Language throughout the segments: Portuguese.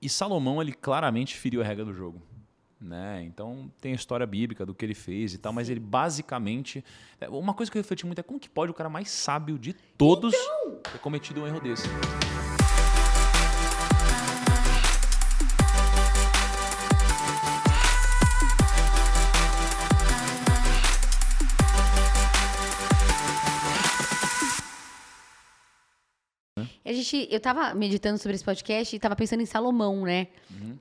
e Salomão, ele claramente feriu a regra do jogo. Né? Então tem a história bíblica do que ele fez e tal, mas ele basicamente. é, Uma coisa que eu refleti muito é como que pode o cara mais sábio de todos ter cometido um erro desse. Gente, eu tava meditando sobre esse podcast e tava pensando em Salomão, né?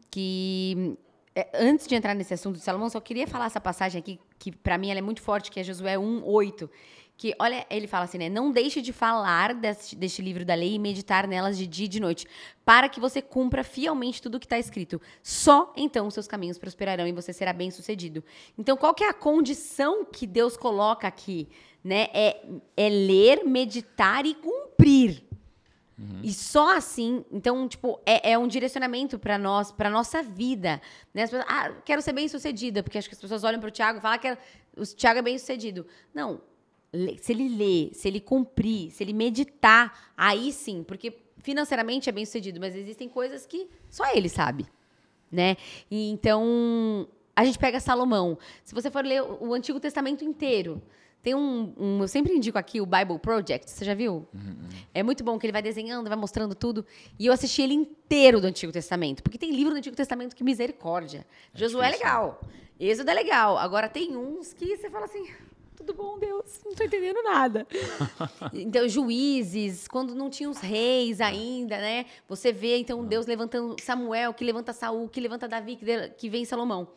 Que é, antes de entrar nesse assunto de Salomão, só queria falar essa passagem aqui que pra mim ela é muito forte, que é Josué 1:8, que olha, ele fala assim, né? Não deixe de falar deste, deste livro da lei e meditar nelas de dia e de noite, para que você cumpra fielmente tudo o que está escrito. Só então os seus caminhos prosperarão e você será bem-sucedido. Então, qual que é a condição que Deus coloca aqui, né? É, é ler, meditar e cumprir. E só assim, então, tipo, é, é um direcionamento para nós, para nossa vida. Né? As pessoas, ah, quero ser bem sucedida, porque acho que as pessoas olham para o Tiago e falam que o Tiago é bem sucedido. Não. Se ele ler, se ele cumprir, se ele meditar, aí sim, porque financeiramente é bem sucedido, mas existem coisas que só ele sabe. Né? E então, a gente pega Salomão. Se você for ler o Antigo Testamento inteiro, tem um, um- Eu sempre indico aqui o Bible Project. Você já viu? É muito bom que ele vai desenhando, vai mostrando tudo. E eu assisti ele inteiro do Antigo Testamento. Porque tem livro do Antigo Testamento que misericórdia. Josué é difícil, legal. Êxodo é legal. Agora tem uns que você fala assim. Tudo bom, Deus? Não tô entendendo nada. então, juízes, quando não tinha os reis ainda, né? Você vê, então, Deus levantando Samuel, que levanta Saul, que levanta Davi, que vem Salomão.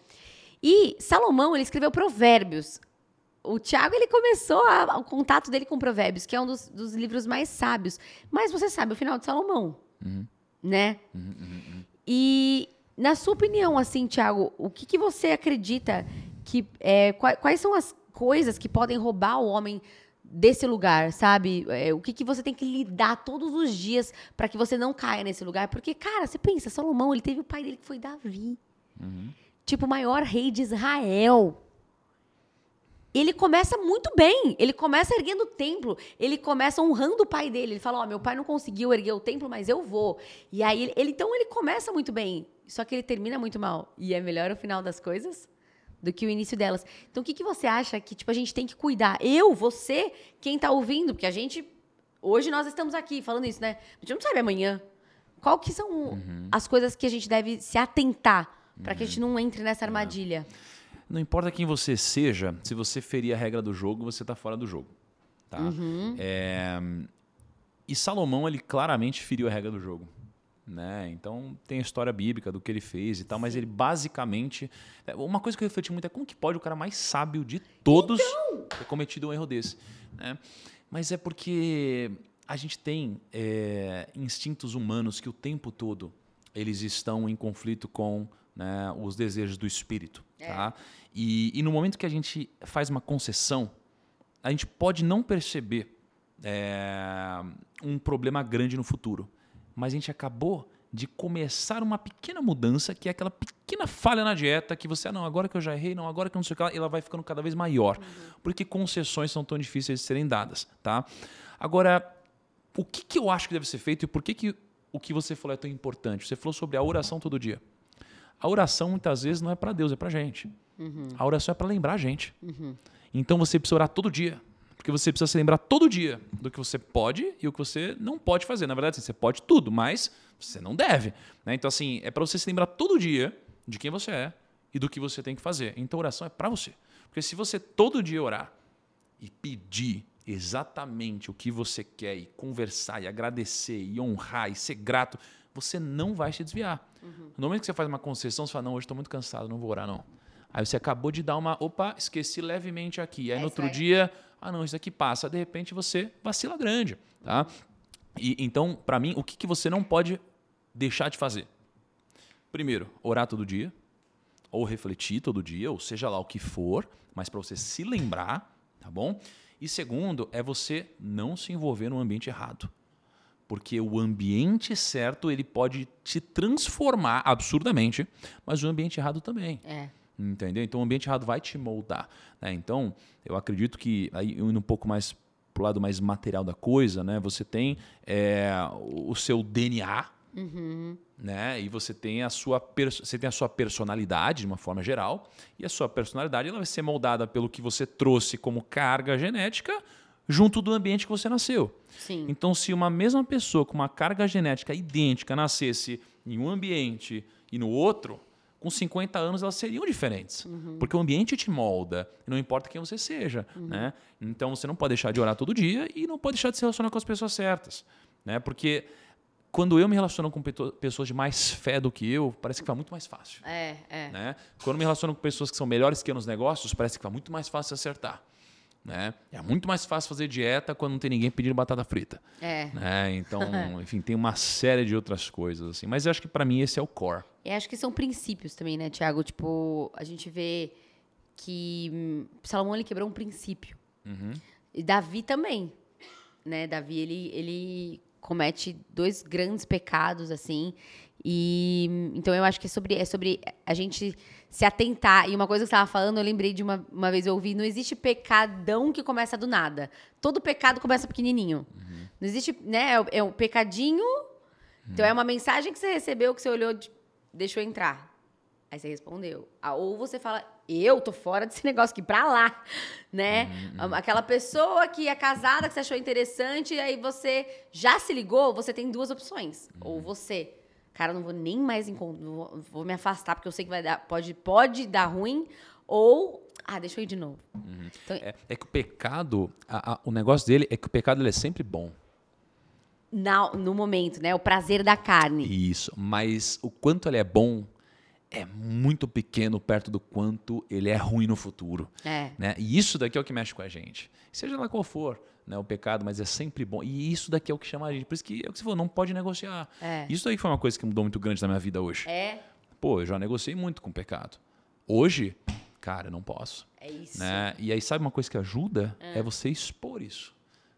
E Salomão, ele escreveu provérbios. O Tiago, ele começou a- o contato dele com provérbios, que é um dos, dos livros mais sábios. Mas você sabe o final de Salomão, né? E, na sua opinião, assim, Tiago, o que, que você acredita que... é, qua- quais são as coisas que podem roubar o homem desse lugar, sabe? É, o que, que você tem que lidar todos os dias para que você não caia nesse lugar? Porque, cara, você pensa, Salomão, ele teve o pai dele que foi Davi. Tipo, o maior rei de Israel. Ele começa muito bem. Ele começa erguendo o templo. Ele começa honrando o pai dele. Ele fala: Ó, meu pai não conseguiu erguer o templo, mas eu vou. E aí, ele, então, ele começa muito bem. Só que ele termina muito mal. E é melhor o final das coisas do que o início delas. Então, o que, que você acha que tipo, a gente tem que cuidar? Eu, você, quem tá ouvindo? Porque a gente. Hoje nós estamos aqui falando isso, né? A gente não sabe amanhã. Qual que são as coisas que a gente deve se atentar para que a gente não entre nessa armadilha? Não importa quem você seja, se você ferir a regra do jogo, você está fora do jogo. Tá? É, E Salomão, ele claramente feriu a regra do jogo. Né? Então tem a história bíblica do que ele fez e tal, mas ele basicamente. é, Uma coisa que eu refleti muito é como que pode o cara mais sábio de todos ter cometido um erro desse. Né? Mas é porque a gente tem é, instintos humanos que o tempo todo eles estão em conflito com né, os desejos do espírito. Tá? E, e no momento que a gente faz uma concessão, a gente pode não perceber é, um problema grande no futuro. Mas a gente acabou de começar uma pequena mudança, que é aquela pequena falha na dieta, que você, ah, não, agora que eu já errei, não, agora que eu não sei o que, lá", e ela vai ficando cada vez maior. Porque concessões são tão difíceis de serem dadas. Tá? Agora, o que, que eu acho que deve ser feito e por que, que o que você falou é tão importante? Você falou sobre a oração todo dia. A oração muitas vezes não é para Deus, é para gente. A oração é para lembrar a gente. Então você precisa orar todo dia. Porque você precisa se lembrar todo dia do que você pode e o que você não pode fazer. Na verdade, assim, você pode tudo, mas você não deve. né? Então, assim, é para você se lembrar todo dia de quem você é e do que você tem que fazer. Então, oração é para você. Porque se você todo dia orar e pedir exatamente o que você quer e conversar e agradecer e honrar e ser grato, você não vai se desviar. No momento que você faz uma concessão, você fala, não, hoje estou muito cansado, não vou orar, não. Aí você acabou de dar uma, opa, esqueci levemente aqui. Aí É no outro dia, ah, não, isso aqui passa. De repente você vacila grande, tá? E, então, para mim, o que, que você não pode deixar de fazer? Primeiro, orar todo dia, ou refletir todo dia, ou seja lá o que for, mas para você se lembrar, tá bom? E segundo, é você não se envolver no ambiente errado. Porque o ambiente certo, ele pode te transformar absurdamente, mas o ambiente errado também. É. Entendeu? Então o ambiente errado vai te moldar. né? Então, eu acredito que, aí indo um pouco mais pro lado mais material da coisa, né? Você tem é, o seu DNA, Né? E você tem, a sua você tem a sua personalidade, de uma forma geral, e a sua personalidade ela vai ser moldada pelo que você trouxe como carga genética junto do ambiente que você nasceu. Sim. Então, se uma mesma pessoa com uma carga genética idêntica nascesse em um ambiente e no outro, com 50 anos elas seriam diferentes. Porque o ambiente te molda, não importa quem você seja. Né? Então, você não pode deixar de orar todo dia e não pode deixar de se relacionar com as pessoas certas. Né? Porque quando eu me relaciono com pessoas de mais fé do que eu, parece que vai muito mais fácil. É, é. Né? Quando eu me relaciono com pessoas que são melhores que eu nos negócios, parece que vai muito mais fácil acertar. Né? É muito mais fácil fazer dieta quando não tem ninguém pedindo batata frita. É. né? Então, enfim, tem uma série de outras coisas assim. Mas eu acho que para mim esse é o core. E acho que são princípios também, né, Tiago? Tipo, a gente vê que hum, Salomão ele quebrou um princípio. E Davi também, né? Davi ele, ele comete dois grandes pecados assim. E hum, então eu acho que é sobre, é sobre a gente se atentar. E uma coisa que você estava falando, eu lembrei de uma, uma vez eu ouvi, não existe pecadão que começa do nada. Todo pecado começa pequenininho. Não existe, né? É o, é o pecadinho. Então é uma mensagem que você recebeu que você olhou, de, deixou entrar. Aí você respondeu. Ah, Ou você fala, eu tô fora desse negócio aqui, pra lá, né? Aquela pessoa que é casada, que você achou interessante, aí você já se ligou, você tem duas opções. Ou você, cara, não vou nem mais encontrar, vou, me afastar, porque eu sei que vai dar, pode, pode dar ruim, ou, ah, deixa eu ir de novo. Então, É, é que o pecado, a- a- o negócio dele é que o pecado ele é sempre bom. na- no momento, né? O prazer da carne. Isso. Mas o quanto ele é bom é muito pequeno perto do quanto ele é ruim no futuro. É. Né? E isso daqui é o que mexe com a gente. Seja lá qual for né, o pecado, mas é sempre bom. E isso daqui é o que chama a gente. Por isso que é o que você falou, não pode negociar. É. Isso daí foi uma coisa que mudou muito grande na minha vida hoje. É, Pô, eu já negociei muito com o pecado. Hoje, cara, eu não posso. é isso. Né? E aí, sabe uma coisa que ajuda? É. você expor isso.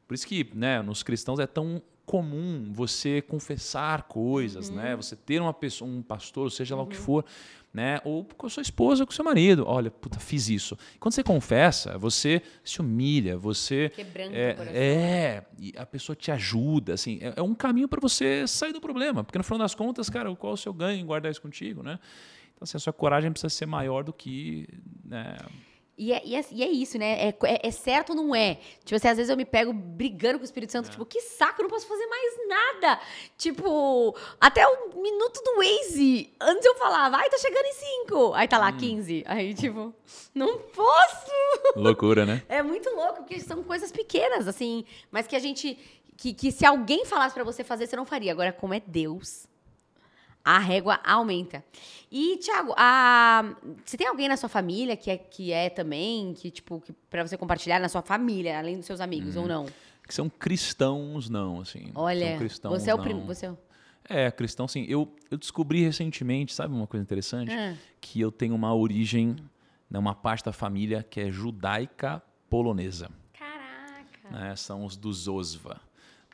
Por isso que né, nos cristãos é tão comum você confessar coisas, né? Você ter uma pessoa, um pastor, seja lá o que for, né? Ou com a sua esposa, com o seu marido. Olha, puta, fiz isso. Quando você confessa, você se humilha, você Quebrando é, o coração. é, e a pessoa te ajuda, assim, é, é um caminho para você sair do problema, porque no final das contas, cara, qual é o seu ganho em guardar isso contigo, né? Então, assim, a sua coragem precisa ser maior do que, né, E é, e, é, e é isso, né? É, é- é certo ou não é? Tipo assim, às vezes eu me pego brigando com o Espírito Santo, tipo, que saco, eu não posso fazer mais nada. Tipo, até o minuto do Waze, antes eu falava, ai, tá chegando em 5. Aí tá lá, 15. Aí, tipo, não posso. loucura, né? É muito louco, porque são coisas pequenas, assim, mas que a gente. Que, que se alguém falasse pra você fazer, você não faria. Agora, como é Deus, a régua aumenta. E, Thiago, a, você tem alguém na sua família que é, que é também, que, tipo, que, pra você compartilhar na sua família, além dos seus amigos, ou não? Que são cristãos, não, assim. Olha, cristãos, você é o primo. Você é o... É, cristão, sim. Eu, eu descobri recentemente, sabe uma coisa interessante? Ah. Que eu tenho uma origem, né, uma parte da família que é judaica polonesa. Caraca. né? São os dos Osva.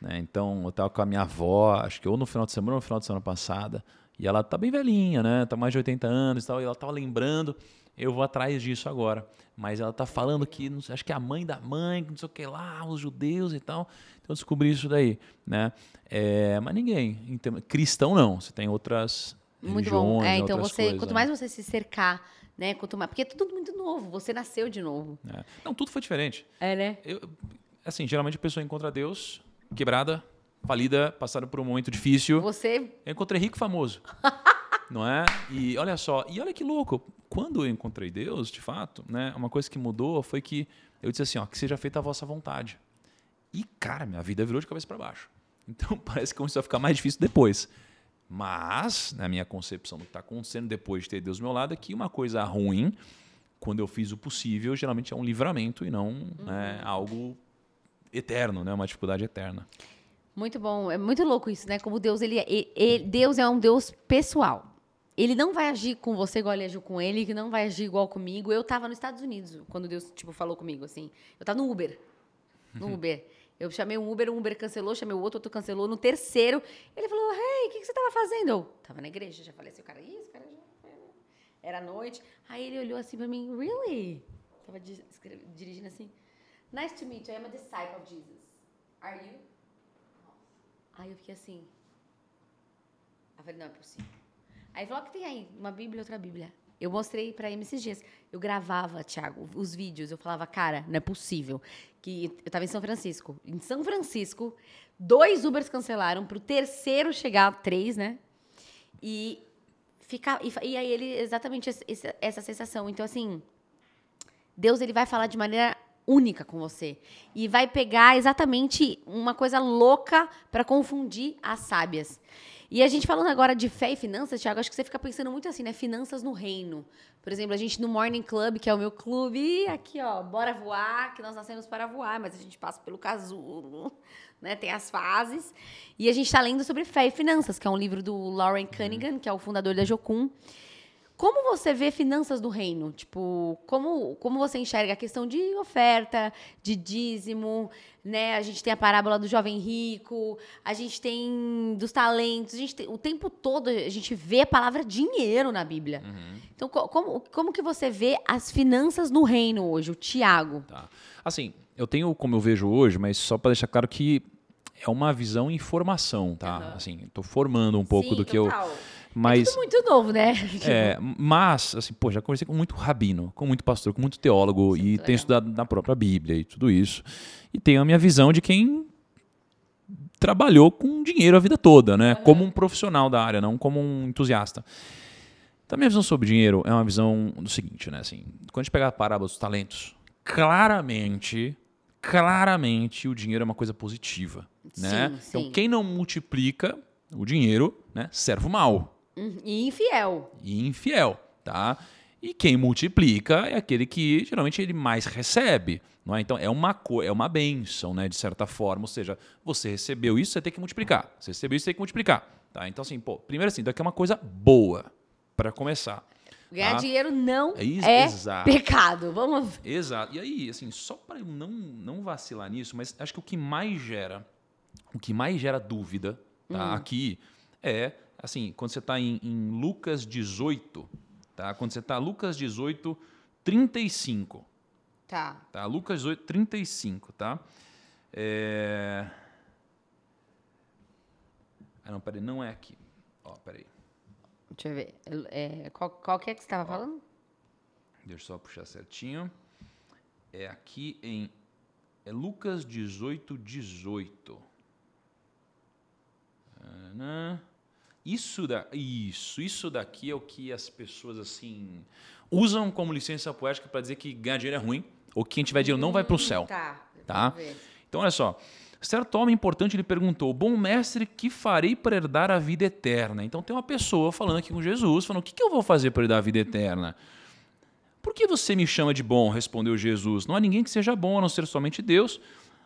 Né? Então, eu estava com a minha avó, acho que ou no final de semana ou no final de semana passada, e ela tá bem velhinha, né? Tá mais de 80 anos e tal, e ela tava lembrando, eu vou atrás disso agora. Mas ela tá falando que, sei, acho que é a mãe da mãe, não sei o que lá, os judeus e tal. Então, eu descobri isso daí, né? É, mas ninguém, cristão não, você tem outras Muito bom. É, então você, coisas, quanto né? mais você se cercar, né? Quanto mais, porque é tudo muito novo, você nasceu de novo. É. Não, tudo foi diferente. É, né? Eu, assim, geralmente a pessoa encontra Deus quebrada, falida, passada por um momento difícil. Você Eu encontrei rico e famoso. não é? E olha só, e olha que louco, quando eu encontrei Deus, de fato, né, uma coisa que mudou foi que eu disse assim, ó, que seja feita a vossa vontade. E cara, minha vida virou de cabeça para baixo. Então parece que começou a ficar mais difícil depois. Mas, na minha concepção do que está acontecendo depois de ter Deus do meu lado, é que uma coisa ruim, quando eu fiz o possível, geralmente é um livramento e não né, algo eterno, né, uma dificuldade eterna. Muito bom. É muito louco isso, né? Como Deus, ele, é- e- e- Deus é um Deus pessoal. Ele não vai agir com você igual ele agiu com ele, que não vai agir igual comigo. Eu tava nos Estados Unidos quando Deus, tipo, falou comigo, assim. Eu tava no Uber. No Uber. Eu chamei um Uber, um Uber cancelou, chamei o outro, outro cancelou. No terceiro, ele falou, hey, o que, que você tava fazendo? Eu tava na igreja, já falei assim, o cara, ih, esse cara já... Era noite. Aí ele olhou assim pra mim, really? Tava dirigindo assim. Nice to meet you, I am a disciple of Jesus. Are you? Aí eu fiquei assim. Eu falei, não é possível. Aí falou, que tem aí? Uma Bíblia outra Bíblia. Eu mostrei para ele esses dias. Eu gravava, Thiago, os vídeos. Eu falava, cara, não é possível. Que eu tava em São Francisco. Em São Francisco, dois Ubers cancelaram pro terceiro chegar, três, né? E ficar. E, e aí ele, exatamente essa, essa sensação. Então, assim, Deus ele vai falar de maneira única com você e vai pegar exatamente uma coisa louca para confundir as sábias. E a gente falando agora de fé e finanças, Thiago, acho que você fica pensando muito assim, né? Finanças no reino. Por exemplo, a gente no Morning Club, que é o meu clube, aqui, ó, bora voar, que nós nascemos para voar, mas a gente passa pelo casulo, né? Tem as fases. E a gente está lendo sobre fé e finanças, que é um livro do Lauren Cunningham, que é o fundador da Jocum. Como você vê finanças do reino? Tipo, como, como você enxerga a questão de oferta, de dízimo, né? A gente tem a parábola do jovem rico, a gente tem dos talentos, a gente tem, o tempo todo a gente vê a palavra dinheiro na Bíblia. Uhum. Então, como, como que você vê as finanças no reino hoje, o Tiago? Tá. Assim, eu tenho como eu vejo hoje, mas só para deixar claro que é uma visão em formação, tá? Uhum. Assim, estou formando um pouco Sim, do que total. eu mas, é muito novo, né? É, mas, assim, pô, já conversei com muito rabino, com muito pastor, com muito teólogo Sim, e legal. tenho estudado na própria Bíblia e tudo isso. E tenho a minha visão de quem trabalhou com dinheiro a vida toda, né? Uhum. Como um profissional da área, não como um entusiasta. Então, a minha visão sobre dinheiro é uma visão do seguinte, né? Assim, quando a gente pega a parábola dos talentos, claramente, claramente o dinheiro é uma coisa positiva, né? Sim, então, quem não multiplica o dinheiro, né, serve mal. E infiel. E infiel, tá? E quem multiplica é aquele que geralmente ele mais recebe. Não é? Então é uma, é uma benção, né? De certa forma. Ou seja, você recebeu isso, você tem que multiplicar. Você recebeu isso, você tem que multiplicar. Tá? Então, assim, pô, primeiro assim, daqui é uma coisa boa para começar. Ganhar tá? dinheiro não é, é pecado. Vamos. Exato. E aí, assim, só para eu não, não vacilar nisso, mas acho que o que mais gera, o que mais gera dúvida tá? Hum. aqui é assim, quando você está em, em, Lucas 18, tá? Quando você está Lucas 18, 35. Tá. Tá, Lucas 18, 35, tá? É... Ah, não, peraí, não é aqui. Ó, peraí. Deixa eu ver. É, qual, qual que é que você estava falando? Deixa eu só puxar certinho. É aqui em é Lucas 18, 18. Ah, isso, da, isso, isso daqui é o que as pessoas assim usam como licença poética para dizer que ganhar dinheiro é ruim ou que quem tiver dinheiro não vai para o céu. Tá. tá? Então olha só. Certo homem importante lhe perguntou: Bom mestre, que farei para herdar a vida eterna? Então tem uma pessoa falando aqui com Jesus, falando: O que, que eu vou fazer para herdar a vida eterna? Por que você me chama de bom? Respondeu Jesus. Não há ninguém que seja bom a não ser somente Deus.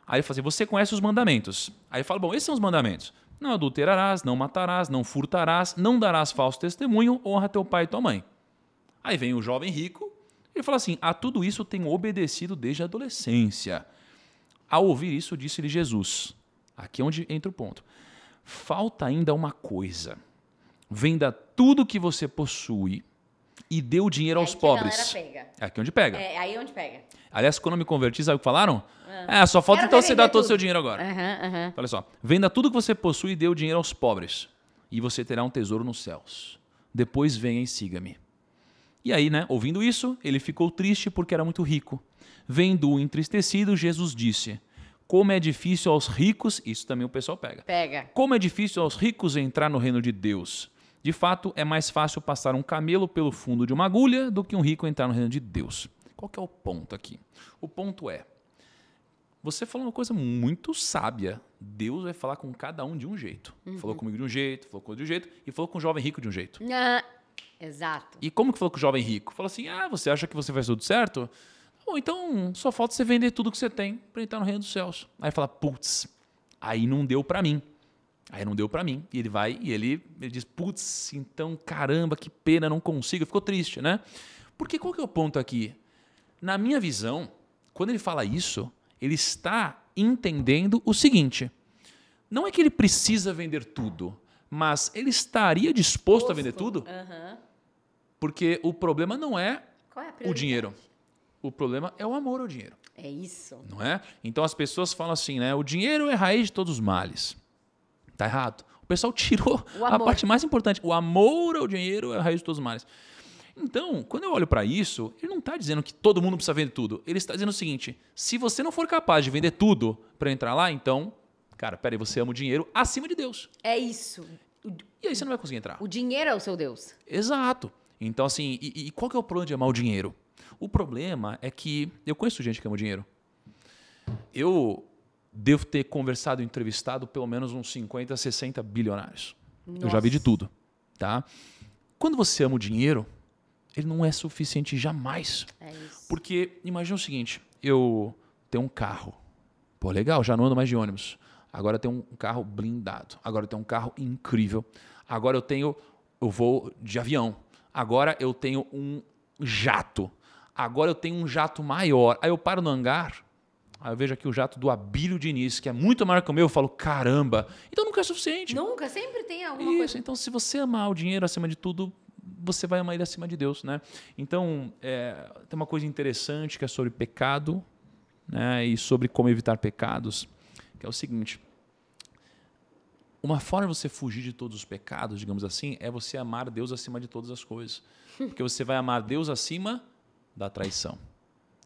Aí ele fala assim: Você conhece os mandamentos. Aí ele fala: Bom, esses são os mandamentos. Não adulterarás, não matarás, não furtarás, não darás falso testemunho, honra teu pai e tua mãe. Aí vem o jovem rico e fala assim: A tudo isso tenho obedecido desde a adolescência. Ao ouvir isso, disse-lhe Jesus: Aqui é onde entra o ponto. Falta ainda uma coisa. Venda tudo que você possui e o dinheiro é aos pobres. É aqui onde pega. É aí onde pega. Aliás, quando eu me converti, sabe o que falaram? É, só falta então você dar todo o seu dinheiro agora. Uhum, uhum. Olha só. Venda tudo que você possui e dê o dinheiro aos pobres. E você terá um tesouro nos céus. Depois venha e siga-me. E aí, né, ouvindo isso, ele ficou triste porque era muito rico. Vendo-o entristecido, Jesus disse: Como é difícil aos ricos, isso também o pessoal pega. Pega. Como é difícil aos ricos entrar no reino de Deus. De fato, é mais fácil passar um camelo pelo fundo de uma agulha do que um rico entrar no reino de Deus. Qual que é o ponto aqui? O ponto é, você falou uma coisa muito sábia. Deus vai falar com cada um de um jeito. Uhum. Falou comigo de um jeito, falou comigo de um jeito, e falou com o jovem rico de um jeito. Ah, exato. E como que falou com o jovem rico? Falou assim: ah, você acha que você faz tudo certo? Bom, então só falta você vender tudo que você tem para entrar no reino dos céus. Aí fala, putz, aí não deu para mim. Aí não deu para mim. E ele vai e ele, ele diz, putz, então caramba, que pena, não consigo. Ficou triste, né? Porque qual que é o ponto aqui? Na minha visão, quando ele fala isso, ele está entendendo o seguinte: não é que ele precisa vender tudo, mas ele estaria disposto Posto. a vender tudo? Uhum. Porque o problema não é, é o dinheiro. O problema é o amor ao dinheiro. É isso. Não é? Então as pessoas falam assim, né? O dinheiro é a raiz de todos os males. Tá errado. pessoal tirou a parte mais importante. O amor ao dinheiro é a raiz de todos os males. Então, quando eu olho para isso, ele não está dizendo que todo mundo precisa vender tudo. Ele está dizendo o seguinte: se você não for capaz de vender tudo para entrar lá, então, cara, peraí, você ama o dinheiro acima de Deus. É isso. E aí você não vai conseguir entrar. O dinheiro é o seu Deus. Exato. Então, assim, e, e qual que é o problema de amar o dinheiro? O problema é que eu conheço gente que ama o dinheiro. Eu devo ter conversado, entrevistado pelo menos uns 50, 60 bilionários. Nossa. Eu já vi de tudo, tá? Quando você ama o dinheiro, ele não é suficiente jamais. É isso. Porque imagina o seguinte, eu tenho um carro. Pô, legal, já não ando mais de ônibus. Agora eu tenho um carro blindado. Agora eu tenho um carro incrível. Agora eu tenho eu vou de avião. Agora eu tenho um jato. Agora eu tenho um jato maior. Aí eu paro no hangar, Aí eu vejo aqui o jato do Abílio Diniz, que é muito maior que o meu, eu falo, caramba, então nunca é suficiente. Nunca, sempre tem alguma Isso, coisa. então se você amar o dinheiro acima de tudo, você vai amar ele acima de Deus, né? Então, é, tem uma coisa interessante que é sobre pecado, né? E sobre como evitar pecados, que é o seguinte. Uma forma de você fugir de todos os pecados, digamos assim, é você amar Deus acima de todas as coisas. Porque você vai amar Deus acima da traição.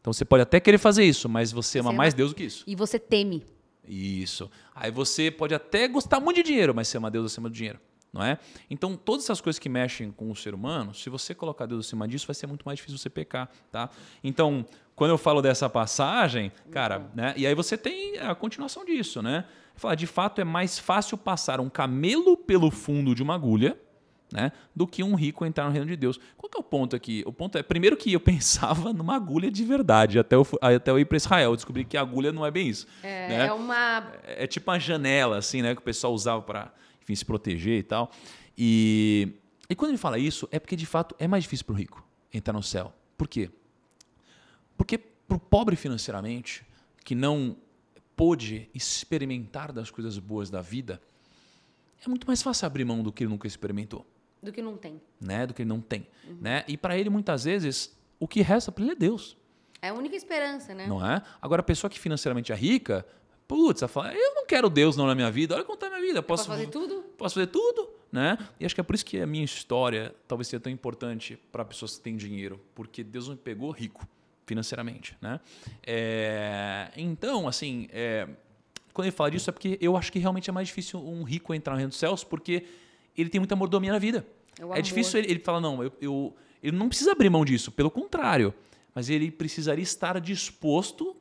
Então você pode até querer fazer isso, mas você, você ama mais Deus do que isso. E você teme. Isso. Aí você pode até gostar muito de dinheiro, mas você ama Deus acima do dinheiro. Não é? Então, todas essas coisas que mexem com o ser humano, se você colocar Deus acima disso, vai ser muito mais difícil você pecar, tá? Então, quando eu falo dessa passagem, cara, uhum. né? E aí você tem a continuação disso, né? Falar, de fato, é mais fácil passar um camelo pelo fundo de uma agulha né, do que um rico entrar no reino de Deus. Qual que é o ponto aqui? O ponto é, primeiro que eu pensava numa agulha de verdade, até eu, até eu ir para Israel, eu descobri que a agulha não é bem isso. É, né? é uma... É, é, tipo uma janela, assim, né, que o pessoal usava para, enfim, se proteger e tal. E, e quando ele fala isso, é porque, de fato, é mais difícil para o rico entrar no céu. Por quê? Porque para o pobre financeiramente, que não pôde experimentar das coisas boas da vida, é muito mais fácil abrir mão do que ele nunca experimentou. Do que não tem. Né? Do que ele não tem. Uhum. Né? E para ele, muitas vezes, o que resta para ele é Deus. É a única esperança, né? Não é? Agora, a pessoa que financeiramente é rica, putz, ela fala, eu não quero Deus não na minha vida, olha como está a minha vida. Posso fazer tudo? Posso fazer tudo, né? E acho que é por isso que a minha história talvez seja tão importante para pessoas que têm dinheiro, porque Deus me pegou rico financeiramente, né? É, então, assim, é, quando ele fala disso é porque eu acho que realmente é mais difícil um rico entrar no reino dos céus, porque ele tem muita mordomia na vida. É, é difícil ele, ele falar, não, eu, eu, ele não precisa abrir mão disso, pelo contrário. Mas ele precisaria estar disposto,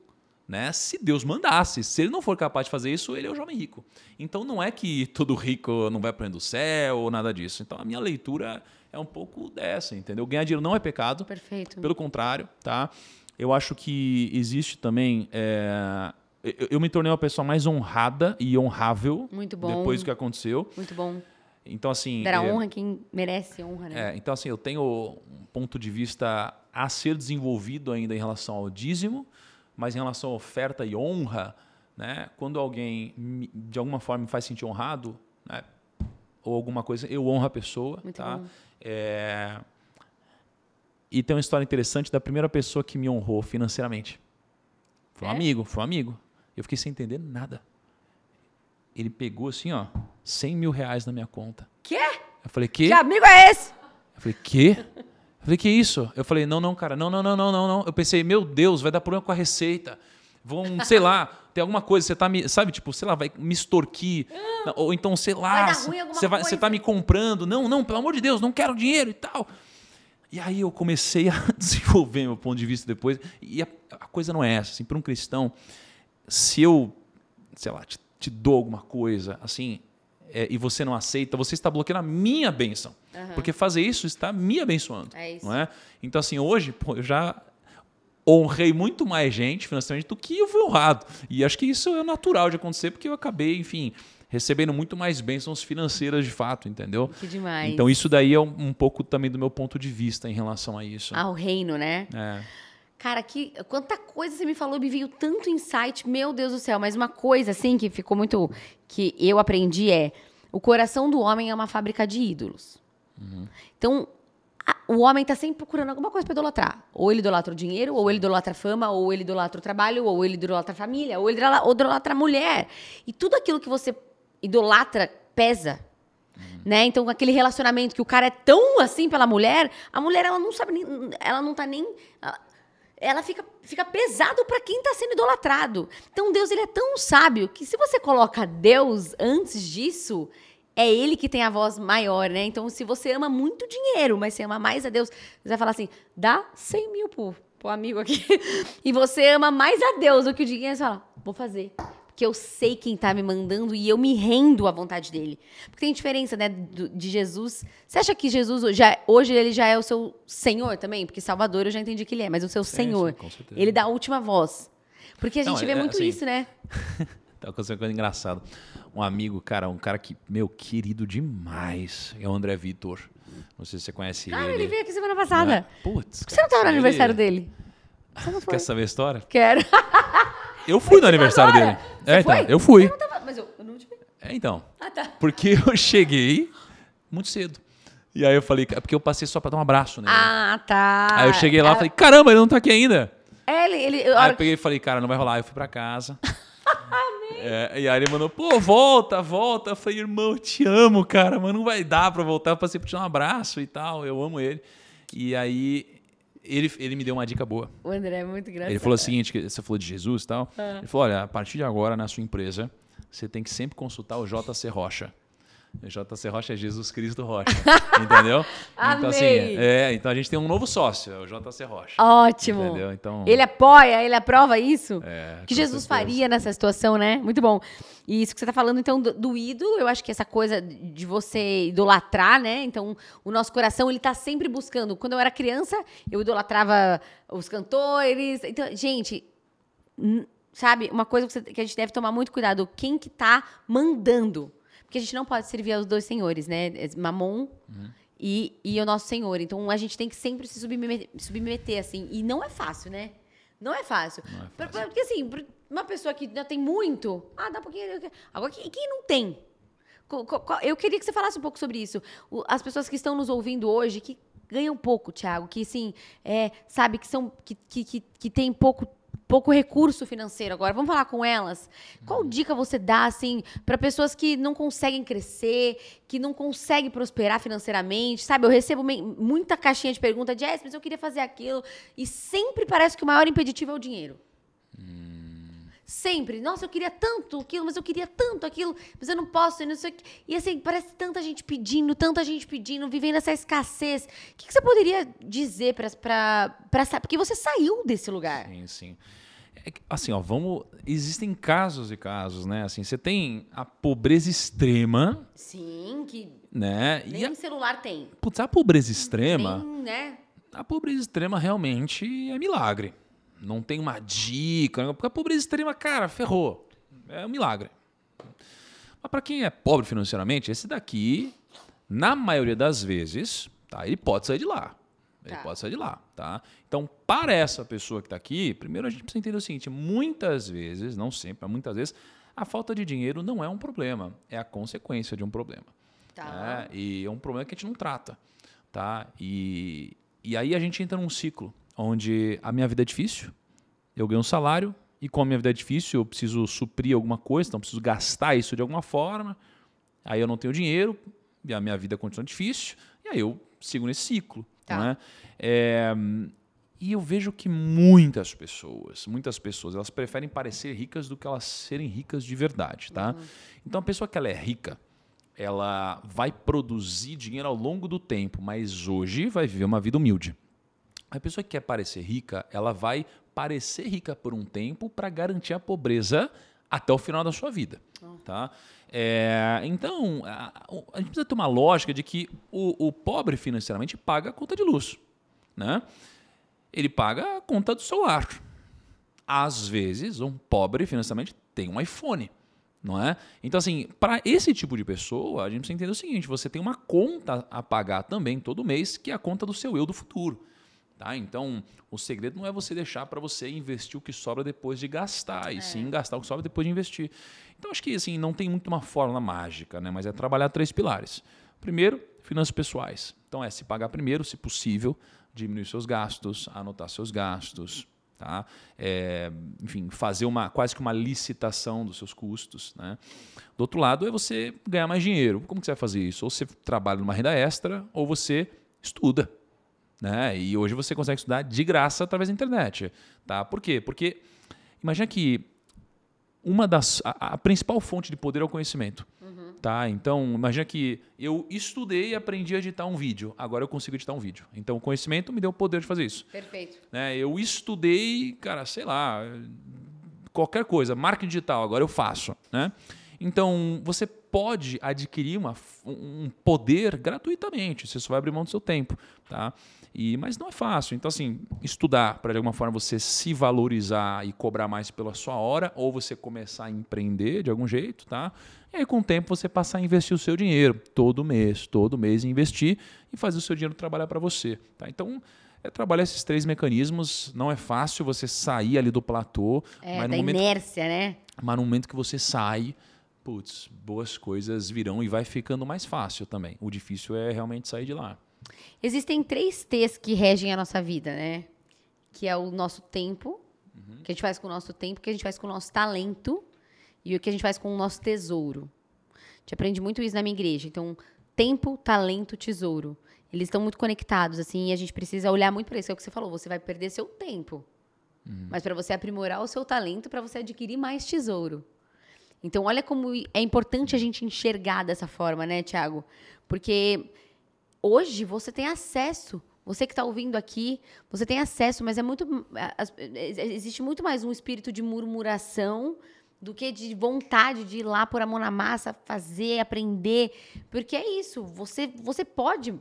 né, se Deus mandasse. Se ele não for capaz de fazer isso, ele é o jovem rico. Então não é que todo rico não vai para o céu ou nada disso. Então a minha leitura é um pouco dessa, entendeu? Ganhar dinheiro não é pecado. Perfeito. Pelo contrário, tá? Eu acho que existe também. É... Eu, eu me tornei uma pessoa mais honrada e honrável Muito bom. depois do que aconteceu. Muito bom. Então, assim. Dar a é, honra quem merece honra, né? É, então, assim, eu tenho um ponto de vista a ser desenvolvido ainda em relação ao dízimo, mas em relação à oferta e honra, né? Quando alguém de alguma forma me faz sentir honrado, né? ou alguma coisa, eu honro a pessoa. Muito tá? É... E tem uma história interessante da primeira pessoa que me honrou financeiramente. Foi um é? amigo, foi um amigo. Eu fiquei sem entender nada ele pegou assim, ó, 100 mil reais na minha conta. Quê? Eu falei, que? Que amigo é esse? Eu falei, quê? Eu falei, que isso? Eu falei, não, não, cara, não, não, não, não, não, não. Eu pensei, meu Deus, vai dar problema com a receita. Vão, sei lá, tem alguma coisa, você tá me, sabe, tipo, sei lá, vai me extorquir. ou então, sei lá, você, vai, você tá me comprando. Não, não, pelo amor de Deus, não quero dinheiro e tal. E aí eu comecei a desenvolver meu ponto de vista depois. E a, a coisa não é essa. Assim, para um cristão, se eu, sei lá, te dou alguma coisa, assim, é, e você não aceita, você está bloqueando a minha benção. Uhum. Porque fazer isso está me abençoando. É isso. Não é? Então, assim, hoje, pô, eu já honrei muito mais gente financeiramente do que eu fui honrado. E acho que isso é natural de acontecer, porque eu acabei, enfim, recebendo muito mais bênçãos financeiras de fato, entendeu? Que demais. Então, isso daí é um, um pouco também do meu ponto de vista em relação a isso. Ao reino, né? É. Cara, que, quanta coisa você me falou, me veio tanto insight, meu Deus do céu. Mas uma coisa, assim, que ficou muito. que eu aprendi é: o coração do homem é uma fábrica de ídolos. Uhum. Então, a, o homem está sempre procurando alguma coisa para idolatrar. Ou ele idolatra o dinheiro, ou ele idolatra a fama, ou ele idolatra o trabalho, ou ele idolatra a família, ou ele idolatra a mulher. E tudo aquilo que você idolatra pesa né? Então, aquele relacionamento que o cara é tão assim pela mulher, a mulher, ela não sabe nem, ela não tá nem... ela fica, fica pesado para quem está sendo idolatrado. Então Deus ele é tão sábio que se você coloca Deus antes disso, é ele que tem a voz maior, né? Então, se você ama muito dinheiro, mas você ama mais a Deus, você vai falar assim: dá 100 mil pro, pro amigo aqui. e você ama mais a Deus do que o dinheiro, você fala: vou fazer que eu sei quem está me mandando e eu me rendo à vontade dele. Porque tem diferença, né, de Jesus. Você acha que Jesus já, hoje ele já é o seu Senhor também? Porque Salvador eu já entendi que ele é, mas o seu sim, Senhor. Sim, com certeza. Ele dá a última voz. Porque a gente Não, vê é, muito assim, isso, né? tá acontecendo uma coisa engraçada. Um amigo, cara, um cara que, meu, querido demais, é o André Vitor. Não sei se você conhece cara, ele. Cara, ele veio aqui semana passada. É? Putz. Por que você não estava no aniversário dele? Você não foi. Quer saber a história? Quero. Eu fui no aniversário dele. Você é, então, eu fui. Eu tava, mas eu, eu não te vi. É, então. Ah, tá. Porque eu cheguei muito cedo. E aí eu falei, é porque eu passei só pra dar um abraço nele. Ah, tá. Aí eu cheguei lá e falei, caramba, ele não tá aqui ainda. É, ele. ele eu, aí eu peguei e falei, cara, não vai rolar. Eu fui pra casa. é, e aí ele mandou, pô, volta, volta. Eu falei, irmão, eu te amo, cara, mas não vai dar pra voltar. Eu passei pra te dar um abraço e tal. Eu amo ele. E aí ele, ele me deu uma dica boa. O André é muito engraçado. Ele falou o seguinte, que você falou de Jesus e tal. Ah. Ele falou, olha, a partir de agora, na sua empresa, você tem que sempre consultar o JC Rocha. JC Rocha é Jesus Cristo Rocha. entendeu? Então, assim, é, então a gente tem um novo sócio, é o JC Rocha. Ótimo. Entendeu? Então, ele apoia, ele aprova isso? É, que Jesus certeza. faria nessa situação, né? Muito bom. E isso que você está falando, então, do, do, ídolo, eu acho que essa coisa de você idolatrar, né? Então, o nosso coração, ele está sempre buscando. Quando eu era criança, eu idolatrava os cantores. Então, gente, sabe? Uma coisa que a gente deve tomar muito cuidado. Quem que está mandando? Porque a gente não pode servir aos dois senhores, né? É Mamon uhum. e, e o nosso senhor. Então a gente tem que sempre se submeter, submeter, assim. E não é fácil, né? Não é fácil. Não é fácil. Porque assim, uma pessoa que já tem muito, ah, dá um pouquinho. Agora, quem não tem? Eu queria que você falasse um pouco sobre isso. As pessoas que estão nos ouvindo hoje, que ganham pouco, Thiago, que sim, é, sabe, que são que, que, que, que tem pouco pouco recurso financeiro agora. Vamos falar com elas. Qual uhum. dica você dá assim para pessoas que não conseguem crescer, que não conseguem prosperar financeiramente? Sabe, eu recebo muita caixinha de pergunta de, mas eu queria fazer aquilo e sempre parece que o maior impeditivo é o dinheiro. Hum. Sempre. Nossa, eu queria tanto aquilo, mas eu queria tanto aquilo, mas eu não posso, e não sei o que. E assim, parece tanta gente pedindo, tanta gente pedindo, vivendo essa escassez. O que, que você poderia dizer para. Porque você saiu desse lugar. Sim, sim. É, assim, ó, vamos. Existem casos e casos, né? Assim, você tem a pobreza extrema. Sim, que. Né? Nem a... celular tem. Putz, a pobreza extrema. Nem, né? A pobreza extrema realmente é milagre. Não tem uma dica, porque a pobreza extrema, cara, ferrou. É um milagre. Mas para quem é pobre financeiramente, esse daqui, na maioria das vezes, tá, ele pode sair de lá. Ele tá. pode sair de lá, tá? Então, para essa pessoa que está aqui, primeiro a gente precisa entender o seguinte: muitas vezes, não sempre, mas muitas vezes, a falta de dinheiro não é um problema, é a consequência de um problema. Tá. Né? E é um problema que a gente não trata, tá? E, e aí a gente entra num ciclo onde a minha vida é difícil, eu ganho um salário, e como a minha vida é difícil, eu preciso suprir alguma coisa, então preciso gastar isso de alguma forma, aí eu não tenho dinheiro, e a minha vida continua difícil, e aí eu sigo nesse ciclo. Tá. Né? É, e eu vejo que muitas pessoas, muitas pessoas, elas preferem parecer ricas do que elas serem ricas de verdade, tá? Uhum. Então a pessoa que ela é rica, ela vai produzir dinheiro ao longo do tempo, mas hoje vai viver uma vida humilde. A pessoa que quer parecer rica, ela vai parecer rica por um tempo para garantir a pobreza até o final da sua vida. Tá? É, então, a, a, gente precisa ter uma lógica de que o, o, pobre financeiramente paga a conta de luz. Né? Ele paga a conta do celular. Às vezes, um pobre financeiramente tem um iPhone. Não é? Então, assim, para esse tipo de pessoa, a gente precisa entender o seguinte: você tem uma conta a pagar também todo mês, que é a conta do seu eu do futuro. Tá? Então, o segredo não é você deixar para você investir o que sobra depois de gastar, e é. sim gastar o que sobra depois de investir. Então, acho que assim, não tem muito uma fórmula mágica, né? mas é trabalhar três pilares. Primeiro, finanças pessoais. Então, é se pagar primeiro, se possível, diminuir seus gastos, anotar seus gastos. Tá? É, enfim, fazer uma quase que uma licitação dos seus custos. Né? Do outro lado é você ganhar mais dinheiro. Como que você vai fazer isso? Ou você trabalha numa renda extra, ou você estuda. Né? E hoje você consegue estudar de graça através da internet. Tá? Por quê? Porque imagina que uma das a, a principal fonte de poder é o conhecimento. Uhum. Tá? Então, imagina que eu estudei e aprendi a editar um vídeo. Agora eu consigo editar um vídeo. Então, o conhecimento me deu o poder de fazer isso. Perfeito. Né? Eu estudei, cara, sei lá, qualquer coisa, marketing digital, agora eu faço. Né? Então, você pode adquirir uma, um poder gratuitamente, você só vai abrir mão do seu tempo. Tá? E, mas não é fácil. Então, assim, estudar para de alguma forma você se valorizar e cobrar mais pela sua hora, ou você começar a empreender de algum jeito, tá? E aí, com o tempo, você passar a investir o seu dinheiro todo mês, todo mês investir e fazer o seu dinheiro trabalhar para você. Tá? Então, é trabalhar esses três mecanismos. Não é fácil você sair ali do platô. É, mas da momento, inércia, né? Mas no momento que você sai, putz, boas coisas virão e vai ficando mais fácil também. O difícil é realmente sair de lá. Existem três T's que regem a nossa vida, né? Que é o nosso tempo, uhum. que a gente faz com o nosso tempo, que a gente faz com o nosso talento e o que a gente faz com o nosso tesouro. A gente aprende muito isso na minha igreja. Então, tempo, talento, tesouro. Eles estão muito conectados, assim, e a gente precisa olhar muito para isso. É o que você falou, você vai perder seu tempo. Uhum. Mas para você aprimorar o seu talento, para você adquirir mais tesouro. Então, olha como é importante a gente enxergar dessa forma, né, Tiago? Porque hoje você tem acesso. Você que está ouvindo aqui, você tem acesso, mas é muito. Existe muito mais um espírito de murmuração do que de vontade de ir lá pôr a mão na massa, fazer, aprender. Porque é isso. Você, você pode.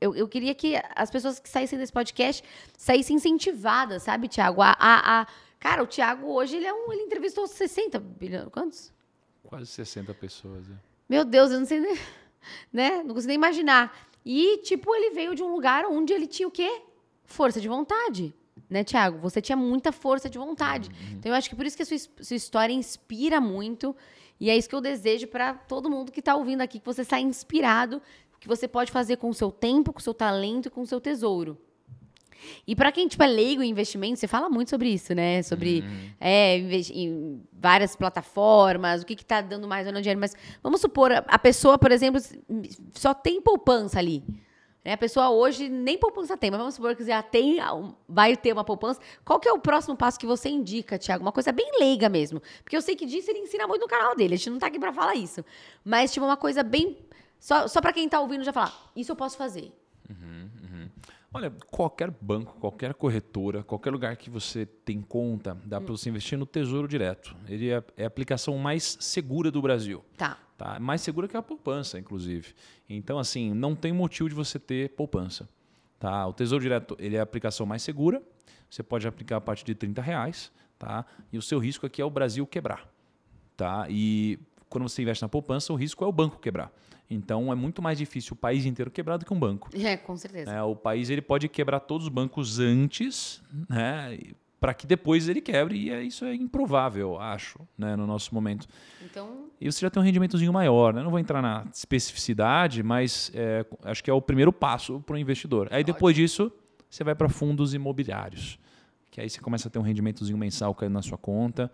Eu, eu queria que as pessoas que saíssem desse podcast saíssem incentivadas, sabe, Tiago? A, a, a, Cara, o Tiago hoje ele é um. Ele entrevistou 60 bilhões. Quantos? Quase 60 pessoas. É. Meu Deus, eu não sei nem né? Não consigo nem imaginar. E, tipo, ele veio de um lugar onde ele tinha o quê? Força de vontade. Né, Tiago? Você tinha muita força de vontade. Uhum. Então, eu acho que por isso que a sua, sua história inspira muito. E é isso que eu desejo para todo mundo que está ouvindo aqui, que você saia inspirado, que você pode fazer com o seu tempo, com o seu talento e com o seu tesouro. E para quem tipo, é leigo em investimento, você fala muito sobre isso, né? Sobre uhum. é, em várias plataformas, o que está dando mais ou não dinheiro. Mas vamos supor, a pessoa, por exemplo, só tem poupança ali. Né? A pessoa hoje nem poupança tem, mas vamos supor que já tem, vai ter uma poupança. Qual que é o próximo passo que você indica, Tiago? Uma coisa bem leiga mesmo. Porque eu sei que disso ele ensina muito no canal dele. A gente não está aqui para falar isso. Mas, tipo, uma coisa bem. Só, só para quem está ouvindo já falar, isso eu posso fazer. Uhum. Olha, qualquer banco, qualquer corretora, qualquer lugar que você tem conta, dá para você investir no Tesouro Direto. Ele é, é, a aplicação mais segura do Brasil. Tá. tá. Mais segura que a poupança, inclusive. Então, assim, não tem motivo de você ter poupança. Tá? O Tesouro Direto ele é a aplicação mais segura. Você pode aplicar a partir de 30 reais. Tá? E o seu risco aqui é o Brasil quebrar. Tá? E quando você investe na poupança, o risco é o banco quebrar. Então é muito mais difícil o país inteiro quebrar do que um banco. É, com certeza. É, o país ele pode quebrar todos os bancos antes, né? Para que depois ele quebre, e é, isso é improvável, acho, né, no nosso momento. Então... E você já tem um rendimentozinho maior. Né? Não vou entrar na especificidade, mas é, acho que é o primeiro passo para o investidor. Aí depois disso, você vai para fundos imobiliários. Que aí você começa a ter um rendimentozinho mensal caindo na sua conta.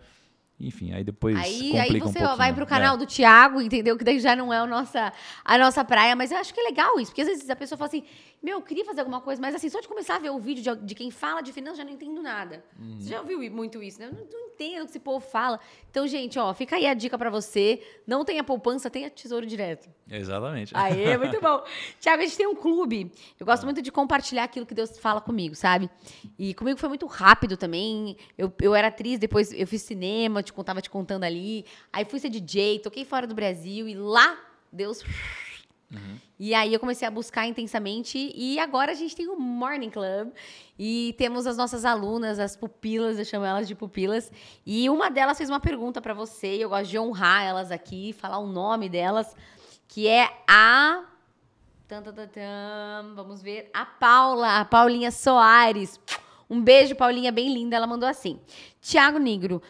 Enfim, aí depois aí, aí você um vai pro canal é. do Thiago, entendeu? Que daí já não é a nossa, a nossa praia. Mas eu acho que é legal isso. Porque às vezes a pessoa fala assim, meu, eu queria fazer alguma coisa. Mas assim, só de começar a ver o vídeo de, de quem fala de finanças, já não entendo nada. Uhum. Você já ouviu muito isso, né? Eu não, não entendo o que esse povo fala. Então, gente, ó, fica aí a dica para você. Não tenha poupança, tenha tesouro direto. Exatamente. Aê, muito bom. Tiago, a gente tem um clube. Eu gosto ah. muito de compartilhar aquilo que Deus fala comigo, sabe? E comigo foi muito rápido também. Eu, eu era atriz, depois eu fiz cinema, te contava te contando ali. Aí fui ser DJ, toquei fora do Brasil e lá Deus Uhum. E aí eu comecei a buscar intensamente e agora a gente tem o Morning Club e temos as nossas alunas, as pupilas, eu chamo elas de pupilas, e uma delas fez uma pergunta para você, e eu gosto de honrar elas aqui, falar o nome delas, que é a Vamos ver. A Paula, a Paulinha Soares. Um beijo, Paulinha, bem linda. Ela mandou assim: Tiago Negro,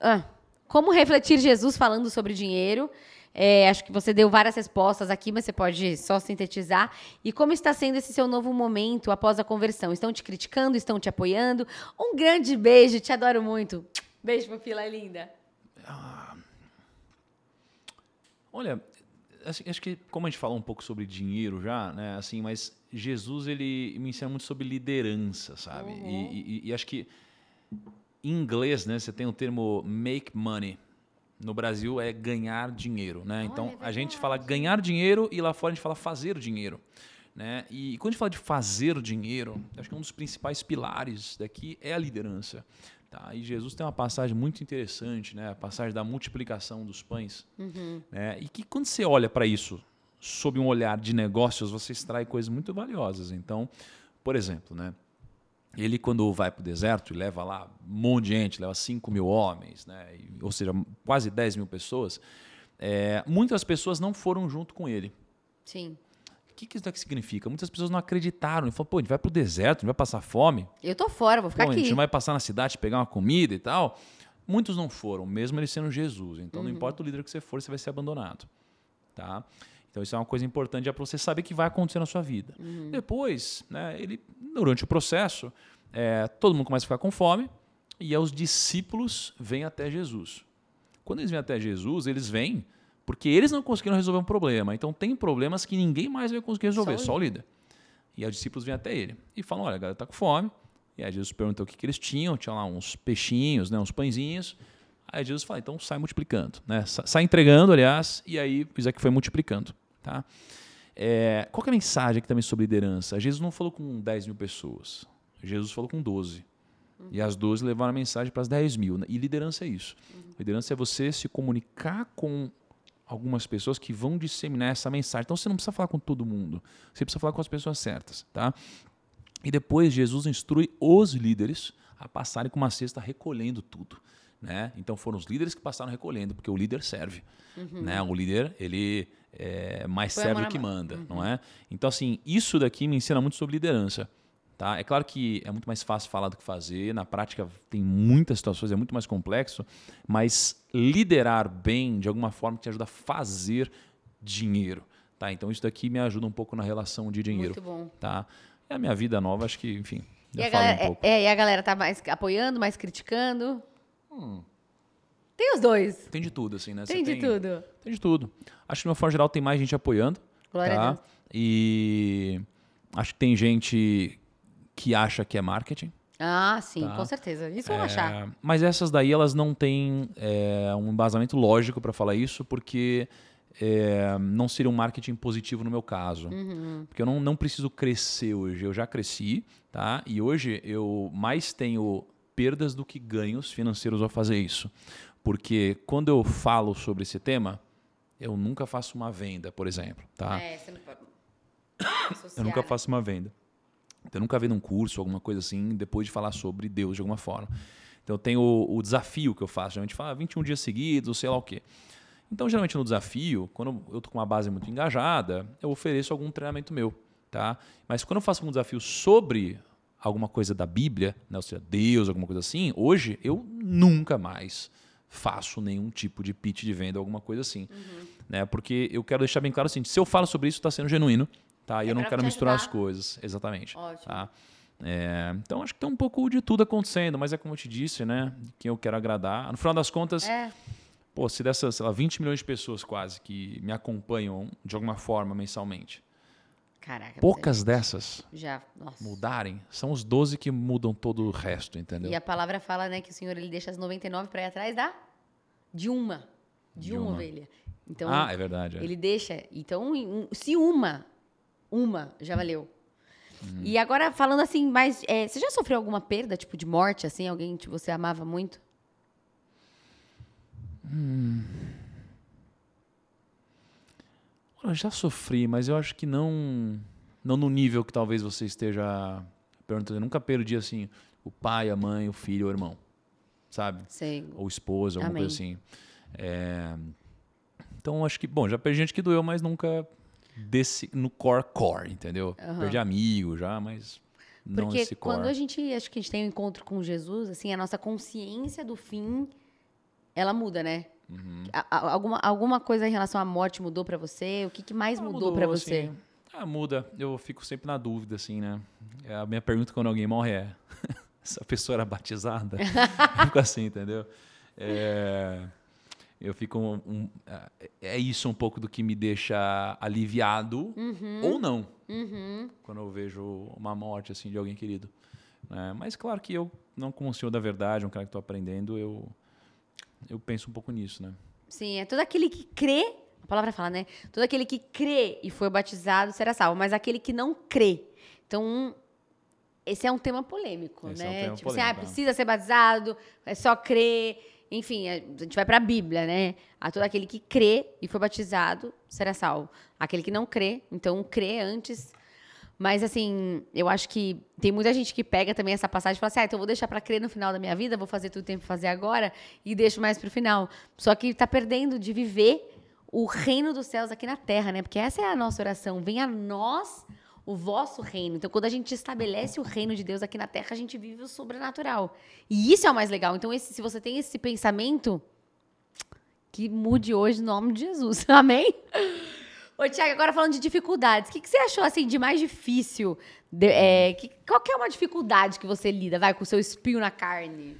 ah, como refletir Jesus falando sobre dinheiro? É, acho que você deu várias respostas aqui, mas você pode só sintetizar. E como está sendo esse seu novo momento após a conversão? Estão te criticando? Estão te apoiando? Um grande beijo, te adoro muito. Beijo, pupila linda. Ah, olha, assim, acho que como a gente falou um pouco sobre dinheiro já, né? Assim, mas Jesus ele me ensina muito sobre liderança, sabe? Uhum. E, e, e acho que em inglês, né? Você tem o termo make money no Brasil é ganhar dinheiro, né? Então é a gente fala ganhar dinheiro e lá fora a gente fala fazer dinheiro. Né? E quando a gente fala de fazer dinheiro, acho que um dos principais pilares daqui é a liderança. Tá? E Jesus tem uma passagem muito interessante, né? a passagem da multiplicação dos pães. Uhum. Né? E que quando você olha para isso sob um olhar de negócios, você extrai coisas muito valiosas. Então, por exemplo, né? Ele quando vai para o deserto e leva lá um monte de gente, leva 5 mil homens, né? ou seja, quase 10 mil pessoas, é, muitas pessoas não foram junto com ele. Sim. O que, que isso daqui significa? Muitas pessoas não acreditaram. E falaram, pô, a gente vai para o deserto, a gente vai passar fome. Eu tô fora, vou ficar pô, aqui. A gente não vai passar na cidade, pegar uma comida e tal. Muitos não foram, mesmo ele sendo Jesus. Então, uhum. não importa o líder que você for, você vai ser abandonado. Tá? Então, isso é uma coisa importante para você saber que vai acontecer na sua vida. Uhum. Depois, né, ele, durante o processo, é, todo mundo começa a ficar com fome e os discípulos vêm até Jesus. Quando eles vêm até Jesus, eles vêm porque eles não conseguiram resolver um problema. Então, tem problemas que ninguém mais vai conseguir resolver, só, só o líder. E os discípulos vêm até ele e falam: Olha, a galera está com fome. E aí Jesus perguntou o que, que eles tinham. Tinha lá uns peixinhos, né, uns pãezinhos. Aí Jesus fala: Então sai multiplicando. Né? Sai entregando, aliás, e aí Isaac foi multiplicando. Tá? É, qual é a mensagem aqui também sobre liderança? Jesus não falou com 10 mil pessoas. Jesus falou com 12. Uhum. E as 12 levaram a mensagem para as 10 mil. E liderança é isso. Uhum. Liderança é você se comunicar com algumas pessoas que vão disseminar essa mensagem. Então você não precisa falar com todo mundo. Você precisa falar com as pessoas certas. Tá? E depois Jesus instrui os líderes a passarem com uma cesta recolhendo tudo. Né? Então foram os líderes que passaram recolhendo, porque o líder serve. Uhum. Né? O líder, ele é mais serve do que manda, uhum. não é? Então, assim, isso daqui me ensina muito sobre liderança. Tá? É claro que é muito mais fácil falar do que fazer, na prática tem muitas situações, é muito mais complexo, mas liderar bem, de alguma forma, te ajuda a fazer dinheiro. Tá? Então isso daqui me ajuda um pouco na relação de dinheiro. Muito bom. Tá? E a minha vida nova, acho que, enfim, e a, galera, um é, é, e a galera tá mais apoiando, mais criticando? Hum. Tem os dois. Tem de tudo, assim, né? Tem de tudo. Tem de tudo. Acho que, de uma forma geral, tem mais gente apoiando. Glória tá? a Deus. E acho que tem gente que acha que é marketing. Ah, sim, tá? com certeza. Isso eu vou é, achar. Mas essas daí, elas não têm é, um embasamento lógico para falar isso, porque é, não seria um marketing positivo no meu caso. Uhum. Porque eu não, não preciso crescer hoje. Eu já cresci, tá? E hoje eu mais tenho perdas do que ganhos financeiros ao fazer isso. Porque quando eu falo sobre esse tema, eu nunca faço uma venda, por exemplo. Tá? É, você não pode... eu nunca faço uma venda. Então, eu nunca vi num curso, alguma coisa assim, depois de falar sobre Deus de alguma forma. Então, tem o, o desafio que eu faço. Geralmente fala 21 dias seguidos, sei lá o quê. Então, geralmente no desafio, quando eu estou com uma base muito engajada, eu ofereço algum treinamento meu. Tá? Mas quando eu faço um desafio sobre alguma coisa da Bíblia, né, ou seja, Deus, alguma coisa assim, hoje eu nunca mais faço nenhum tipo de pitch de venda, alguma coisa assim. Uhum. Né? Porque eu quero deixar bem claro assim, se eu falo sobre isso, está sendo genuíno. Tá? E é eu não quero misturar ajudar. as coisas. Exatamente. Ótimo. Tá? É, então acho que tem um pouco de tudo acontecendo, mas é como eu te disse, né? Quem eu quero agradar. No final das contas, é. pô, se dessas, sei lá, 20 milhões de pessoas quase que me acompanham de alguma forma mensalmente. Caraca, poucas dessas já, mudarem, são os 12 que mudam todo o resto, entendeu? E a palavra fala, né, que o Senhor ele deixa as 99 para ir atrás da de uma, de, de uma, uma, ovelha. Então, ah, é verdade. É. Ele deixa, então, se uma uma, já valeu. Hum. E agora, falando assim, mas é, você já sofreu alguma perda, tipo, de morte, assim? Alguém que você amava muito? Hum. Eu já sofri, mas eu acho que não, não no nível que talvez você esteja perguntando. Eu nunca perdi, assim, o pai, a mãe, o filho, o irmão. Sabe? Sei. Ou esposa, alguma Amém. coisa assim. É... Então, acho que, bom, já perdi gente que doeu, mas nunca desse no core core, entendeu? Uhum. Perdi amigo já, mas não Porque esse core. quando a gente acho que a gente tem um encontro com Jesus, assim, a nossa consciência do fim ela muda, né? Uhum. alguma, alguma coisa em relação à morte mudou para você? O que, que mais ah, mudou, mudou para você? Assim, ah, muda. Eu fico sempre na dúvida, assim, né? A minha pergunta quando alguém morre é: essa pessoa era batizada? eu fico assim, entendeu? É, eu fico um, um, é, é isso um pouco do que me deixa aliviado uhum. ou não uhum. quando eu vejo uma morte assim de alguém querido. É, mas claro que eu, não como um senhor da verdade, um cara que estou aprendendo, eu, eu penso um pouco nisso, né? Sim, é todo aquele que crê, a palavra fala, né? Todo aquele que crê e foi batizado será salvo, mas aquele que não crê. Então, esse é um tema polêmico, esse né? É um tipo polêmico, assim, ah, é. precisa ser batizado, é só crer. Enfim, a gente vai para a Bíblia, né? A todo aquele que crê e foi batizado será salvo. Aquele que não crê, então crê antes mas, assim, eu acho que tem muita gente que pega também essa passagem e fala assim: ah, então eu vou deixar para crer no final da minha vida, vou fazer tudo o tempo fazer agora e deixo mais para o final. Só que está perdendo de viver o reino dos céus aqui na terra, né? Porque essa é a nossa oração. Venha a nós o vosso reino. Então, quando a gente estabelece o reino de Deus aqui na terra, a gente vive o sobrenatural. E isso é o mais legal. Então, esse, se você tem esse pensamento, que mude hoje no nome de Jesus. Amém? Ô, Tiago, agora falando de dificuldades, o que, que você achou assim de mais difícil? De, é, que, qual que é uma dificuldade que você lida, vai, com o seu espinho na carne?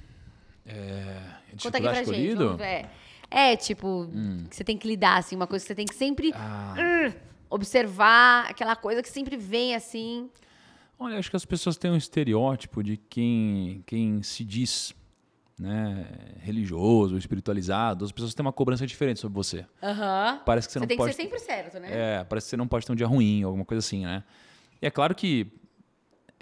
É, Conta aqui pra gente. Vamos ver. É, tipo, hum. que você tem que lidar, assim, uma coisa que você tem que sempre ah. uh, observar, aquela coisa que sempre vem assim. Olha, acho que as pessoas têm um estereótipo de quem, quem se diz né, religioso, espiritualizado, as pessoas têm uma cobrança diferente sobre você. Uhum. Parece que você, você não tem pode. Tem que ser sempre certo, né? É, parece que você não pode ter um dia ruim, alguma coisa assim, né? E é claro que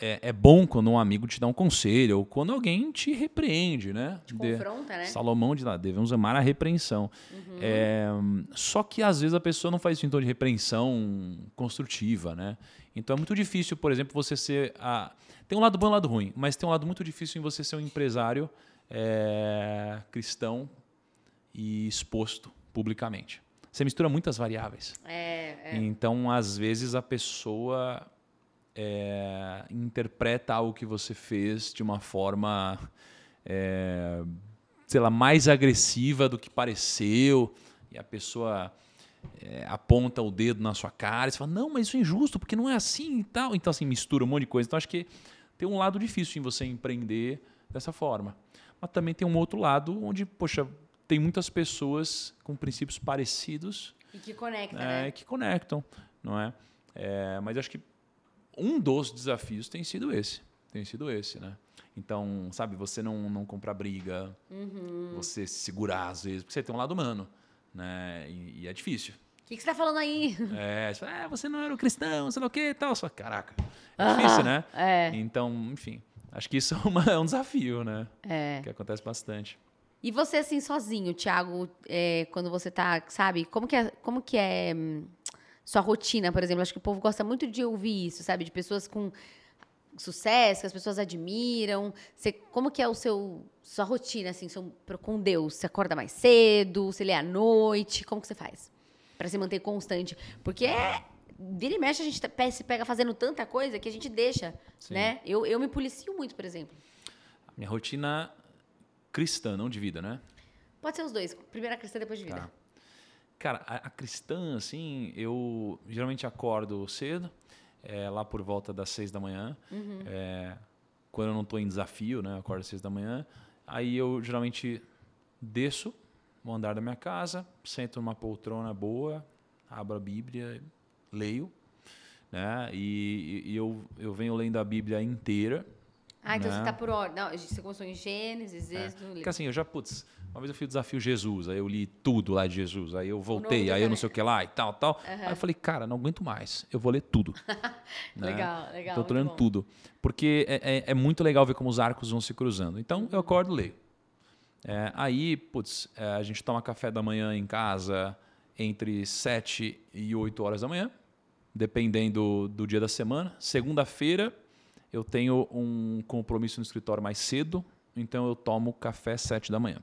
é, é bom quando um amigo te dá um conselho, ou quando alguém te repreende, né? Te de, confronta, né? Salomão de lá, devemos amar a repreensão. Uhum. É, só que às vezes a pessoa não faz isso em tom de repreensão construtiva, né? Então é muito difícil, por exemplo, você ser. A... Tem um lado bom e um lado ruim, mas tem um lado muito difícil em você ser um empresário é, cristão e exposto publicamente. Você mistura muitas variáveis. É, é. Então, às vezes, a pessoa é, interpreta algo que você fez de uma forma, é, sei lá, mais agressiva do que pareceu. E a pessoa é, aponta o dedo na sua cara e você fala, não, mas isso é injusto, porque não é assim e tal. Então, assim, mistura um monte de coisa. Então, acho que tem um lado difícil em você empreender dessa forma mas também tem um outro lado onde, poxa, tem muitas pessoas com princípios parecidos. E que conectam, é, né? Que conectam, não é? é? Mas acho que um dos desafios tem sido esse. Tem sido esse, né? Então, sabe, você não, não comprar briga, uhum. você se segurar às vezes, porque você tem um lado humano, né? E, e é difícil. O que, que você está falando aí? É, você, fala, é, você não era um cristão, sei lá o quê e tal. Só, caraca, é difícil, né? É. Então, enfim. Acho que isso é, uma, é um desafio, né? É. Que acontece bastante. E você, assim, sozinho, Thiago, é, quando você tá, sabe? Como que é, como que é hum, sua rotina, por exemplo? Acho que o povo gosta muito de ouvir isso, sabe? De pessoas com sucesso, que as pessoas admiram. Você, como que é o seu sua rotina, assim, seu, com Deus? Você acorda mais cedo? Você lê à noite? Como que você faz? para se manter constante? Porque é, vira e mexe, a gente tá, se pega fazendo tanta coisa que a gente deixa, Sim. né? Eu, eu me policio muito, por exemplo. Minha rotina cristã, não de vida, né? Pode ser os dois. Primeiro a cristã, depois de vida. Tá. Cara, a, a, cristã, assim, eu geralmente acordo cedo, é, lá por volta das seis da manhã. Uhum. É, quando eu não estou em desafio, né? Eu acordo às seis da manhã. Aí eu geralmente desço no andar da minha casa, sento numa poltrona boa, abro a Bíblia, leio, né? E, e eu, eu venho lendo a Bíblia inteira. Ah, então né? você está por ordem. Não, você começou em Gênesis, é. Êxodo... Porque assim, eu já, putz, uma vez eu fiz o desafio Jesus, aí eu li tudo lá de Jesus, aí eu voltei, aí eu não sei o que lá e tal, tal. Uhum. Aí eu falei, cara, não aguento mais, eu vou ler tudo. né? Legal, legal. Então, tô lendo bom. tudo. Porque é, é, é, muito legal ver como os arcos vão se cruzando. Então, eu acordo e leio. É, aí, putz, é, a gente toma café da manhã em casa entre 7 e 8 horas da manhã dependendo do dia da semana. Segunda-feira eu tenho um compromisso no escritório mais cedo, então eu tomo café às 7 da manhã.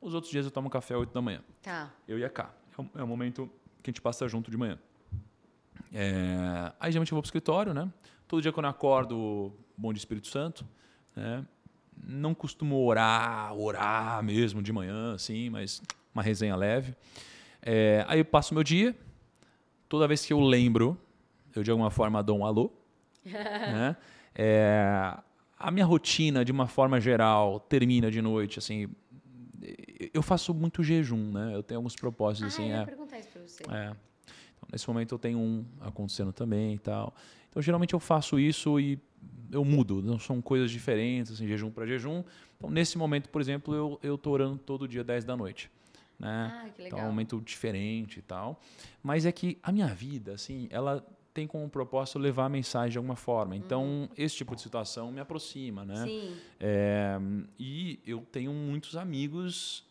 Os outros dias eu tomo café às 8 da manhã. Tá. Eu e a Cá. É, é o momento que a gente passa junto de manhã. É... Aí geralmente eu vou para o escritório, né? Todo dia quando eu acordo, bom de Espírito Santo, né? Não costumo orar, orar mesmo de manhã, assim, mas uma resenha leve. É, aí eu passo meu dia, toda vez que eu lembro, eu de alguma forma dou um alô. né? É, a minha rotina, de uma forma geral, termina de noite, assim. Eu faço muito jejum, né? Eu tenho alguns propósitos, ah, assim. Eu ia é, perguntar isso pra você. é. Então, nesse momento eu tenho um acontecendo também e tal. Então, geralmente eu faço isso e eu mudo. Não são coisas diferentes, assim, jejum para jejum. Então, nesse momento, por exemplo, eu, eu tô orando todo dia 10 da noite. Né? Ah, que Então, é legal. um momento diferente e tal. Mas é que a minha vida, assim, ela tem como propósito levar a mensagem de alguma forma. Então, esse tipo de situação me aproxima, né? Uhum. Sim. É, e eu tenho muitos amigos,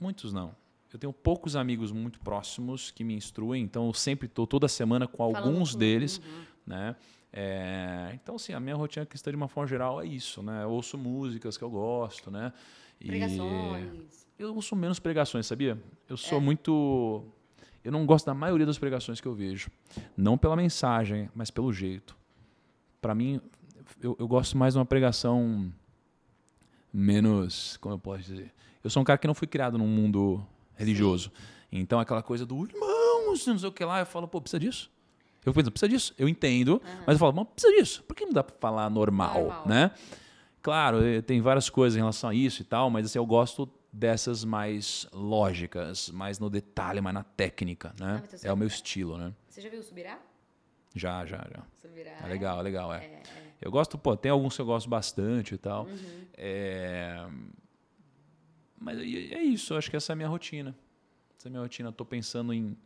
muitos não. Eu tenho poucos amigos muito próximos que me instruem, então eu sempre estou toda semana com Falando alguns com- deles, Uhum. né? É, então, assim, a minha rotina cristã de uma forma geral é isso, né? Eu ouço músicas que eu gosto, né? E Pregações. eu ouço menos pregações, sabia? Eu sou É. muito. Eu não gosto da maioria das pregações que eu vejo. Não pela mensagem, mas pelo jeito. Para mim, eu, eu gosto mais de uma pregação menos. Como eu posso dizer? Eu sou um cara que não fui criado num mundo religioso. Então, aquela coisa do irmãos, não sei o que lá, eu falo, pô, precisa disso? Eu penso, precisa disso? Eu entendo, mas eu falo, mas precisa disso? Por que não dá para falar normal, Normal. né? Claro, eh, tem várias coisas em relação a isso e tal, mas assim, eu gosto dessas mais lógicas, mais no detalhe, mais na técnica, Ah, né? então você é o meu estilo, né? Você já viu o Subirá? Já, já, já. Subirá. É legal, é legal, é. É, é. Eu gosto, pô, tem alguns que eu gosto bastante e tal. Uhum. É... Mas é isso, acho que essa é a minha rotina. Essa é a minha rotina. Estou pensando em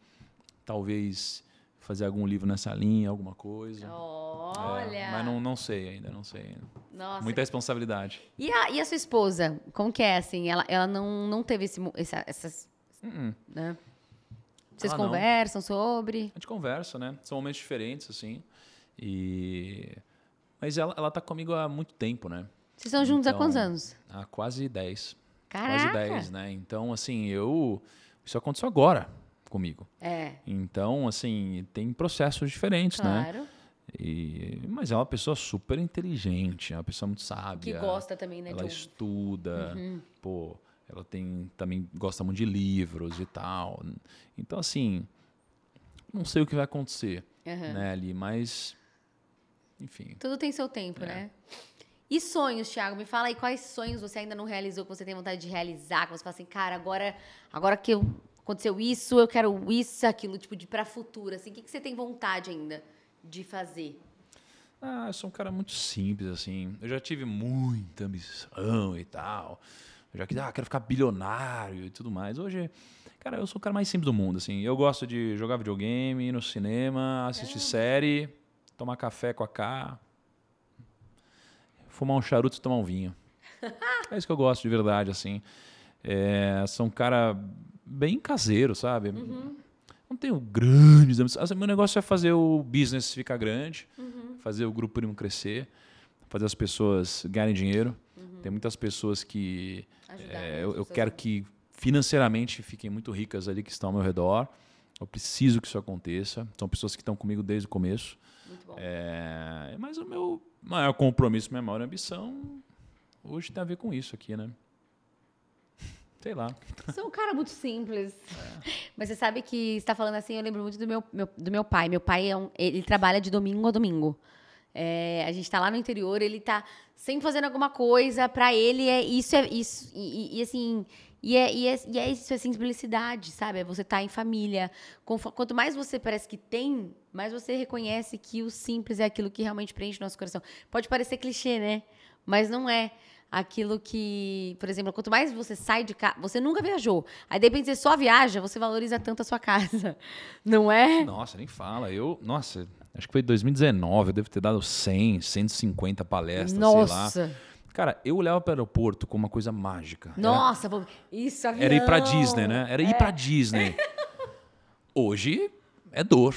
talvez fazer algum livro nessa linha, alguma coisa. É, Olha! mas não, não sei ainda, não sei ainda. Nossa. Muita responsabilidade. E, a, e a sua esposa? Como que é, assim? Ela, ela não, não teve esse, essa, essas... Uh-uh. Né? Vocês não. conversam sobre? A gente conversa, né? São momentos diferentes, assim. E... Mas ela, ela tá comigo há muito tempo, né? Vocês estão juntos há Então, quantos anos? Há quase 10. Caraca! Quase 10, né? Então, assim, eu... Isso aconteceu agora comigo. É, Então, assim, tem processos diferentes, né? claro. E, mas é uma pessoa super inteligente, é uma pessoa muito sábia. Que gosta também, né? Ela de estuda, Uhum. pô, ela tem também gosta muito de livros e tal. Então, assim, não sei o que vai acontecer, Aham. né, ali, mas enfim. Tudo tem seu tempo, É. né? E sonhos, Thiago? Me fala aí quais sonhos você ainda não realizou, que você tem vontade de realizar, que você fala assim, cara, agora, agora que eu- aconteceu isso, eu quero isso, aquilo, tipo, de pra futuro, assim. O que, que você tem vontade ainda de fazer? Ah, eu sou um cara muito simples, assim. Eu já tive muita ambição e tal. Eu já quis, ah, quero ficar bilionário e tudo mais. Hoje, cara, eu sou o cara mais simples do mundo, assim. Eu gosto de jogar videogame, ir no cinema, assistir série, tomar café com a K, fumar um charuto e tomar um vinho. É isso que eu gosto de verdade, assim. É, sou um cara bem caseiro, sabe? Não tenho grandes ambições. Assim, Meu negócio é fazer o business ficar grande, fazer o grupo primo crescer, fazer as pessoas ganharem dinheiro. Tem muitas pessoas que é, eu, eu quero que financeiramente fiquem muito ricas ali que estão ao meu redor. Eu preciso que isso aconteça. São pessoas que estão comigo desde o começo. Muito bom. É, mas o meu maior compromisso, minha maior ambição, hoje tem a ver com isso aqui, né? Sei lá. Sou um cara muito simples. É. Mas você sabe que você está falando assim, eu lembro muito do meu, meu- do meu pai. Meu pai é um, ele trabalha de domingo a domingo. É, a gente tá lá no interior, ele tá sempre fazendo alguma coisa. Pra ele é isso é isso e, e- e, assim e é, e, é, e é isso é simplicidade, sabe? É você tá em família. Quanto mais você parece que tem, mais você reconhece que o simples é aquilo que realmente preenche o nosso coração. Pode parecer clichê, né? Mas não é aquilo que, por exemplo, quanto mais você sai de casa, você nunca viajou. Aí de repente você só viaja, você valoriza tanto a sua casa. Não é? Nossa, nem fala. Eu, nossa, acho que foi 2019, eu devo ter dado 100, 150 palestras, sei lá. Nossa. Cara, eu olhava para o aeroporto como uma coisa mágica. Era- Nossa, vou- isso avião. Era ir pra Disney, né? Era ir pra Disney. Hoje é dor.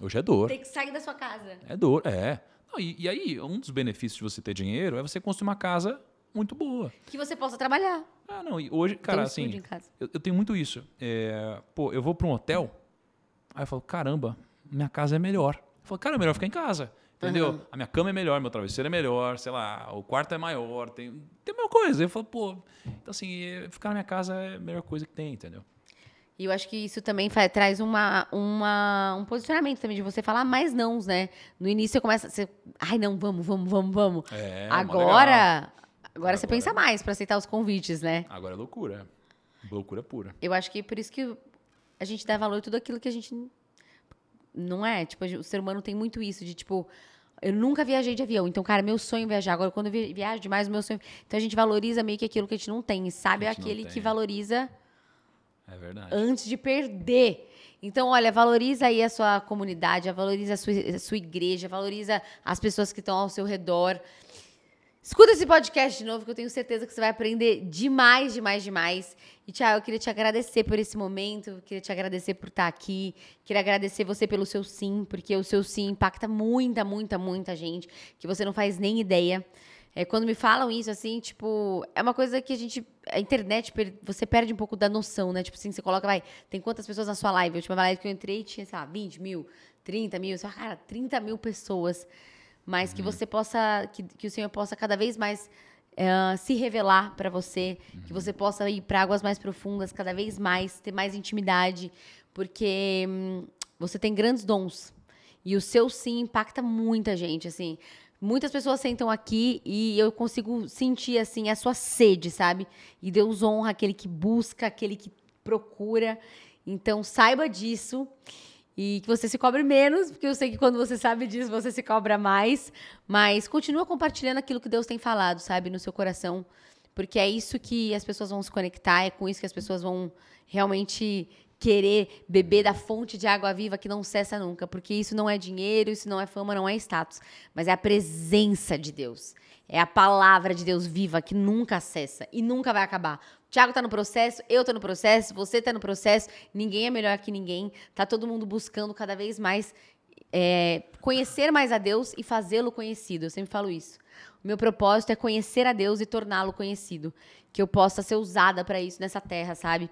Hoje é dor. Tem que sair da sua casa. É dor, é. Não, e, e aí, um dos benefícios de você ter dinheiro é você construir uma casa muito boa. Que você possa trabalhar. Ah, não, e hoje, cara, um assim, estúdio em casa. eu, eu tenho muito isso. É, pô, eu vou pra um hotel, aí eu falo, caramba, minha casa é melhor. Eu falo, cara, é melhor ficar em casa. Entendeu? Uhum. A minha cama é melhor, meu travesseiro é melhor, sei lá, o quarto é maior, tem, tem a mesma coisa. Eu falo, pô, então assim, ficar na minha casa é a melhor coisa que tem, entendeu? E eu acho que isso também faz, traz uma, uma, um posicionamento também de você falar mais não, né? No início você começa. Você, Ai, não, vamos, vamos, vamos, vamos. É, agora. Agora você pensa mais para aceitar os convites, né? Agora é loucura. Loucura pura. Eu acho que por isso que a gente dá valor a tudo aquilo que a gente. Não é? Tipo, o ser humano tem muito isso de tipo. Eu nunca viajei de avião. Então, cara, meu sonho é viajar. Agora, quando eu viajo demais, meu sonho. Então, a gente valoriza meio que aquilo que a gente não tem. E sabe aquele que valoriza. É verdade. Antes de perder. Então, olha, valoriza aí a sua comunidade, valoriza a sua, a sua igreja, valoriza as pessoas que estão ao seu redor. Escuta esse podcast de novo, que eu tenho certeza que você vai aprender demais, demais, demais. E, Tiago, eu queria te agradecer por esse momento, queria te agradecer por estar aqui, queria agradecer você pelo seu sim, porque o seu sim impacta muita, muita, muita gente, que você não faz nem ideia. É, quando me falam isso, assim, tipo, é uma coisa que a gente. A internet, você perde um pouco da noção, né? Tipo assim, você coloca, vai, tem quantas pessoas na sua live? A última live que eu entrei tinha, sei lá, 20 mil, 30 mil. Você fala, cara, 30 mil pessoas mas uhum. que você possa, que, que o Senhor possa cada vez mais uh, se revelar para você, uhum. que você possa ir para águas mais profundas cada vez mais, ter mais intimidade, porque hum, você tem grandes dons e o seu sim impacta muita gente, assim. Muitas pessoas sentam aqui e eu consigo sentir assim a sua sede, sabe? E Deus honra aquele que busca, aquele que procura. Então saiba disso. E que você se cobre menos, porque eu sei que quando você sabe disso, você se cobra mais. Mas continua compartilhando aquilo que Deus tem falado, sabe, no seu coração. Porque é isso que as pessoas vão se conectar, é com isso que as pessoas vão realmente querer beber da fonte de água viva que não cessa nunca. Porque isso não é dinheiro, isso não é fama, não é status. Mas é a presença de Deus. É a palavra de Deus viva que nunca cessa e nunca vai acabar. O Tiago tá no processo, eu tô no processo, você tá no processo, ninguém é melhor que ninguém. Tá todo mundo buscando cada vez mais é, conhecer mais a Deus e fazê-lo conhecido. Eu sempre falo isso. O meu propósito é conhecer a Deus e torná-lo conhecido. Que eu possa ser usada para isso nessa terra, sabe?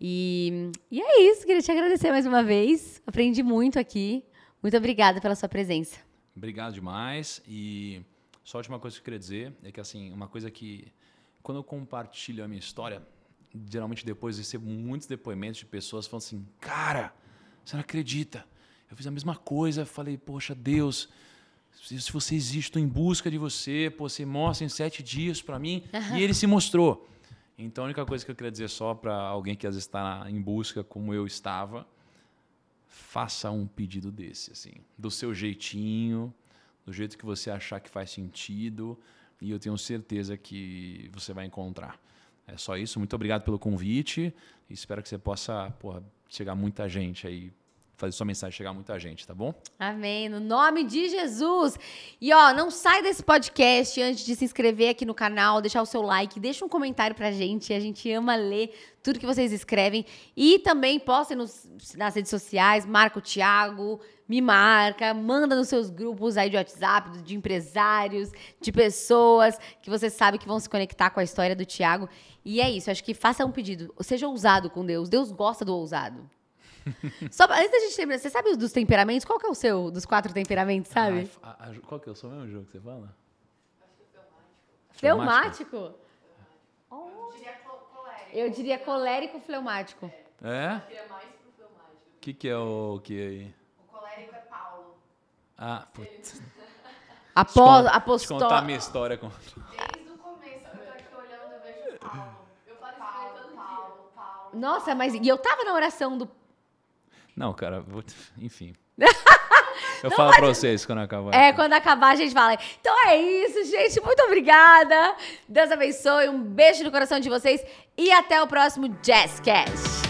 E, e é isso. Queria te agradecer mais uma vez. Aprendi muito aqui. Muito obrigada pela sua presença. Obrigado demais. E só a última coisa que eu queria dizer é que, assim, uma coisa que, quando eu compartilho a minha história, geralmente depois eu recebo muitos depoimentos de pessoas falando assim: Cara, você não acredita. Eu fiz a mesma coisa, falei, poxa, Deus, se você existe, estou em busca de você, pô, você mostra em sete dias para mim, uhum. e ele se mostrou. Então, a única coisa que eu queria dizer só para alguém que às vezes está em busca, como eu estava, faça um pedido desse, assim, do seu jeitinho, do jeito que você achar que faz sentido e eu tenho certeza que você vai encontrar. É só isso. Muito obrigado pelo convite. Espero que você possa porra, chegar muita gente aí fazer sua mensagem chegar a muita gente, tá bom? Amém. No nome de Jesus. E ó, não sai desse podcast antes de se inscrever aqui no canal, deixar o seu like, deixa um comentário pra gente. A gente ama ler tudo que vocês escrevem. E também postem nos, nas redes sociais, marca o Thiago, me marca, manda nos seus grupos aí de WhatsApp, de empresários, de pessoas que você sabe que vão se conectar com a história do Thiago. E é isso, acho que faça um pedido. Seja ousado com Deus. Deus gosta do ousado. Só antes da gente terminar, você sabe dos temperamentos? Qual que é o seu, dos quatro temperamentos, sabe? Ah, a, a, qual que é o seu mesmo jogo que você fala? Fleumático? fleumático? Oh. Eu diria colérico fleumático. É? O que, que é o que aí? O colérico é Paulo. Ah, putz. Após, apostou... contar a minha história com... Desde o começo, eu tô aqui olhando, eu vejo Paulo. Eu falo Paulo, Paulo, Paulo. Nossa, mas e eu tava na oração do não, cara, vou... enfim. Eu não, falo mas... pra vocês quando acabar. É, quando acabar a gente fala. Então é isso, gente. Muito obrigada. Deus abençoe. Um beijo no coração de vocês. E até o próximo Jazzcast.